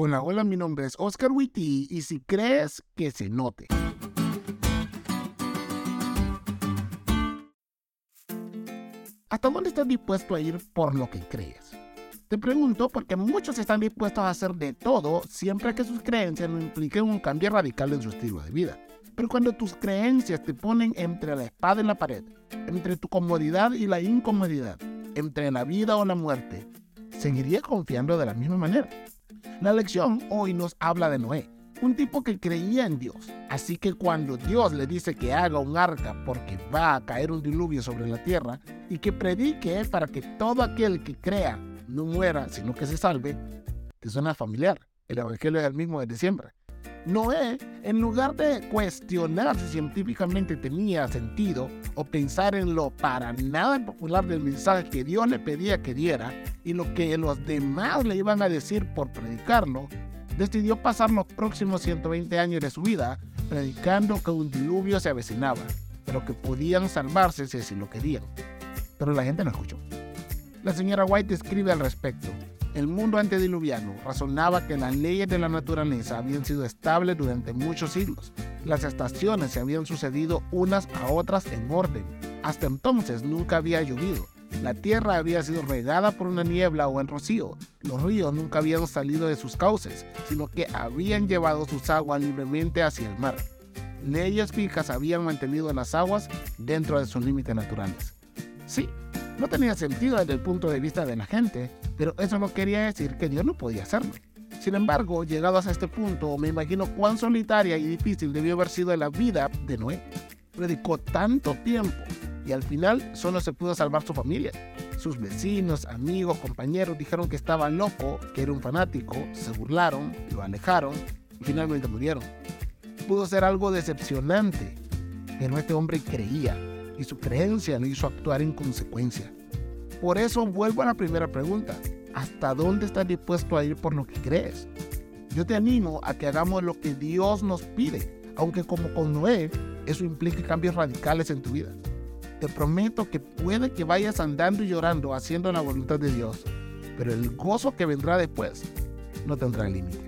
Hola, hola, mi nombre es Oscar Witty y si crees que se note. ¿Hasta dónde estás dispuesto a ir por lo que crees? Te pregunto porque muchos están dispuestos a hacer de todo siempre que sus creencias no impliquen un cambio radical en su estilo de vida. Pero cuando tus creencias te ponen entre la espada y la pared, entre tu comodidad y la incomodidad, entre la vida o la muerte, ¿seguirías confiando de la misma manera? La lección hoy nos habla de Noé, un tipo que creía en Dios. Así que cuando Dios le dice que haga un arca porque va a caer un diluvio sobre la tierra y que predique para que todo aquel que crea no muera, sino que se salve, te suena familiar. El evangelio es el mismo desde siempre. Noé, en lugar de cuestionar si científicamente tenía sentido o pensar en lo para nada popular del mensaje que Dios le pedía que diera y lo que los demás le iban a decir por predicarlo, decidió pasar los próximos 120 años de su vida predicando que un diluvio se avecinaba, pero que podían salvarse si así lo querían. Pero la gente no escuchó. La señora White escribe al respecto. El mundo antediluviano razonaba que las leyes de la naturaleza habían sido estables durante muchos siglos. Las estaciones se habían sucedido unas a otras en orden. Hasta entonces nunca había llovido. La tierra había sido regada por una niebla o en rocío. Los ríos nunca habían salido de sus cauces, sino que habían llevado sus aguas libremente hacia el mar. Leyes fijas habían mantenido las aguas dentro de sus límites naturales. Sí, no tenía sentido desde el punto de vista de la gente, pero eso no quería decir que Dios no podía hacerlo. Sin embargo, llegados a este punto, me imagino cuán solitaria y difícil debió haber sido la vida de Noé. Predicó tanto tiempo y al final solo se pudo salvar su familia. Sus vecinos, amigos, compañeros dijeron que estaba loco, que era un fanático, se burlaron, lo alejaron y finalmente murieron. Pudo ser algo decepcionante, pero este hombre creía y su creencia lo hizo actuar en consecuencia. Por eso vuelvo a la primera pregunta. ¿Hasta dónde estás dispuesto a ir por lo que crees? Yo te animo a que hagamos lo que Dios nos pide, aunque como con Noé, eso implique cambios radicales en tu vida. Te prometo que puede que vayas andando y llorando haciendo la voluntad de Dios, pero el gozo que vendrá después no tendrá límite.